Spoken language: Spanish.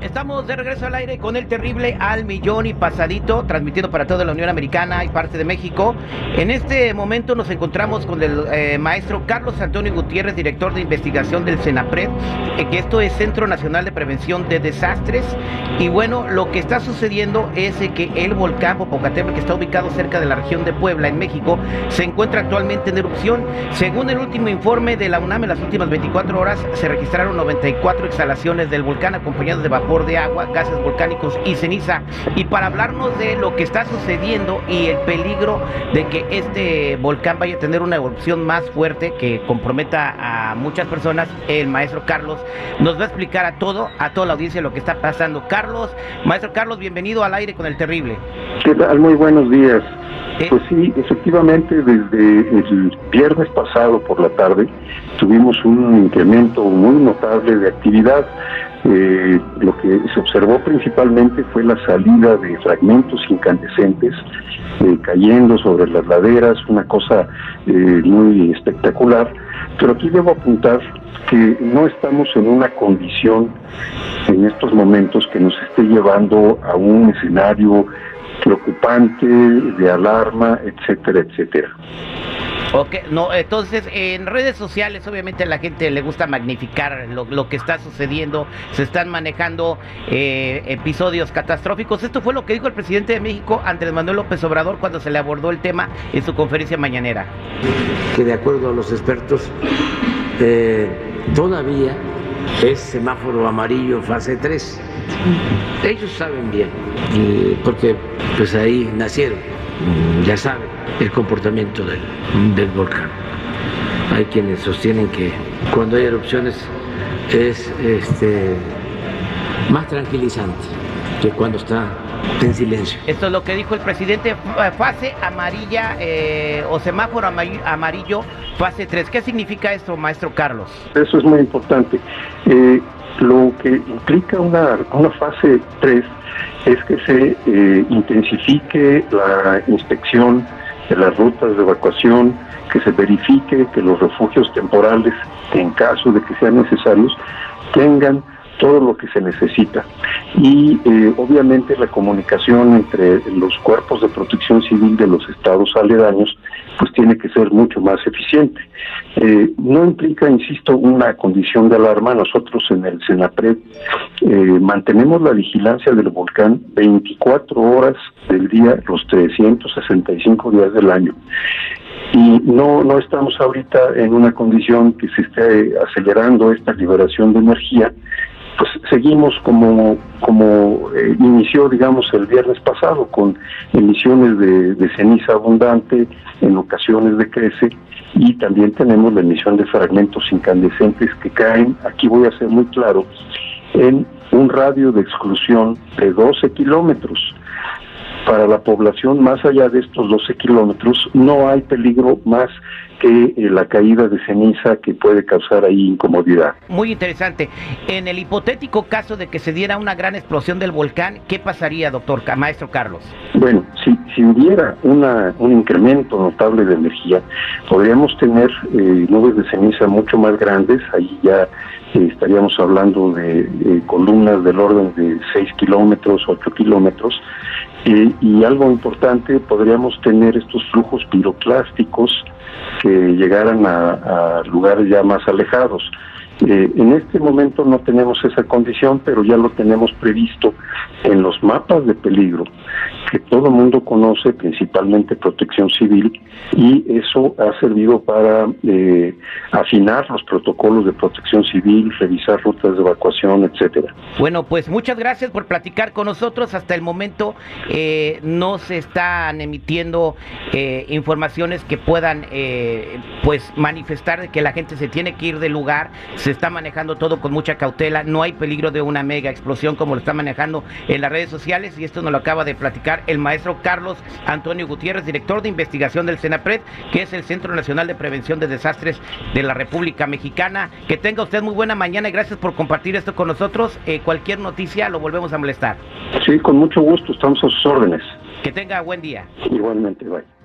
Estamos de regreso al aire con el terrible al millón y pasadito, transmitido para toda la Unión Americana y parte de México. En este momento nos encontramos con el eh, maestro Carlos Antonio Gutiérrez, director de investigación del CENAPRED, eh, que esto es Centro Nacional de Prevención de Desastres. Y bueno, lo que está sucediendo es que el volcán Popocatépetl, que está ubicado cerca de la región de Puebla, en México, se encuentra actualmente en erupción. Según el último informe de la UNAM, en las últimas 24 horas se registraron 94 exhalaciones del volcán acompañadas de vapor de agua, gases volcánicos y ceniza. Y para hablarnos de lo que está sucediendo y el peligro de que este volcán vaya a tener una erupción más fuerte que comprometa a muchas personas, el maestro Carlos nos va a explicar a todo, a toda la audiencia lo que está pasando. Carlos, maestro Carlos, bienvenido al aire con el terrible. ¿Qué tal? Muy buenos días. Eh, pues sí, efectivamente, desde el viernes pasado por la tarde tuvimos un incremento muy notable de actividad. Eh, lo que se observó principalmente fue la salida de fragmentos incandescentes eh, cayendo sobre las laderas, una cosa muy espectacular. Pero aquí debo apuntar que no estamos en una condición en estos momentos que nos esté llevando a un escenario preocupante, de alarma, etcétera, etcétera. Ok, no, entonces en redes sociales obviamente a la gente le gusta magnificar lo, que está sucediendo, se están manejando eh, episodios catastróficos. Esto fue lo que dijo el presidente de México, Andrés Manuel López Obrador, cuando se le abordó el tema en su conferencia mañanera. Que de acuerdo a los expertos, eh, todavía es semáforo amarillo fase 3. Ellos saben bien, porque pues ahí nacieron, ya saben el comportamiento del, del volcán. Hay quienes sostienen que cuando hay erupciones es este, más tranquilizante que cuando está en silencio. Esto es lo que dijo el presidente, fase amarilla eh, o semáforo amarillo, fase 3. ¿Qué significa esto, maestro Carlos? Eso es muy importante. Eh, lo que implica una, una fase 3 es que se eh, intensifique la inspección de las rutas de evacuación, que se verifique que los refugios temporales, en caso de que sean necesarios, tengan todo lo que se necesita. Y eh, obviamente la comunicación entre los cuerpos de protección civil de los estados aledaños pues tiene que ser mucho más eficiente. Eh, no implica, insisto, una condición de alarma. Nosotros en el Senapred eh, mantenemos la vigilancia del volcán 24 horas del día, los 365 días del año y no no estamos ahorita en una condición que se esté acelerando esta liberación de energía pues seguimos como, como inició, digamos, el viernes pasado, con emisiones de, ceniza abundante, en ocasiones de crece, y también tenemos la emisión de fragmentos incandescentes que caen, aquí voy a ser muy claro, en un radio de exclusión de 12 kilómetros. Para la población más allá de estos 12 kilómetros no hay peligro más que eh, la caída de ceniza que puede causar ahí incomodidad. Muy interesante. En el hipotético caso de que se diera una gran explosión del volcán, ¿qué pasaría, doctor, maestro Carlos? Bueno, si, si hubiera una, un incremento notable de energía, podríamos tener eh, nubes de ceniza mucho más grandes, ahí ya eh, estaríamos hablando de columnas del orden de 6 kilómetros, 8 kilómetros, y algo importante, podríamos tener estos flujos piroclásticos que llegaran a, lugares ya más alejados. Eh, en este momento no tenemos esa condición, pero ya lo tenemos previsto en los mapas de peligro que todo el mundo conoce, principalmente protección civil, y eso ha servido para eh, afinar los protocolos de protección civil, revisar rutas de evacuación, etcétera. Bueno, pues muchas gracias por platicar con nosotros. Hasta el momento eh, no se están emitiendo eh, informaciones que puedan pues manifestar que la gente se tiene que ir del lugar. Se está manejando todo con mucha cautela. No hay peligro de una mega explosión como lo está manejando en las redes sociales y esto nos lo acaba de platicar el maestro Carlos Antonio Gutiérrez, director de investigación del CENAPRED, que es el Centro Nacional de Prevención de Desastres de la República Mexicana. Que tenga usted muy buena mañana y gracias por compartir esto con nosotros. Eh, cualquier noticia lo volvemos a molestar. Sí, con mucho gusto, estamos a sus órdenes. Que tenga buen día. Igualmente, bye.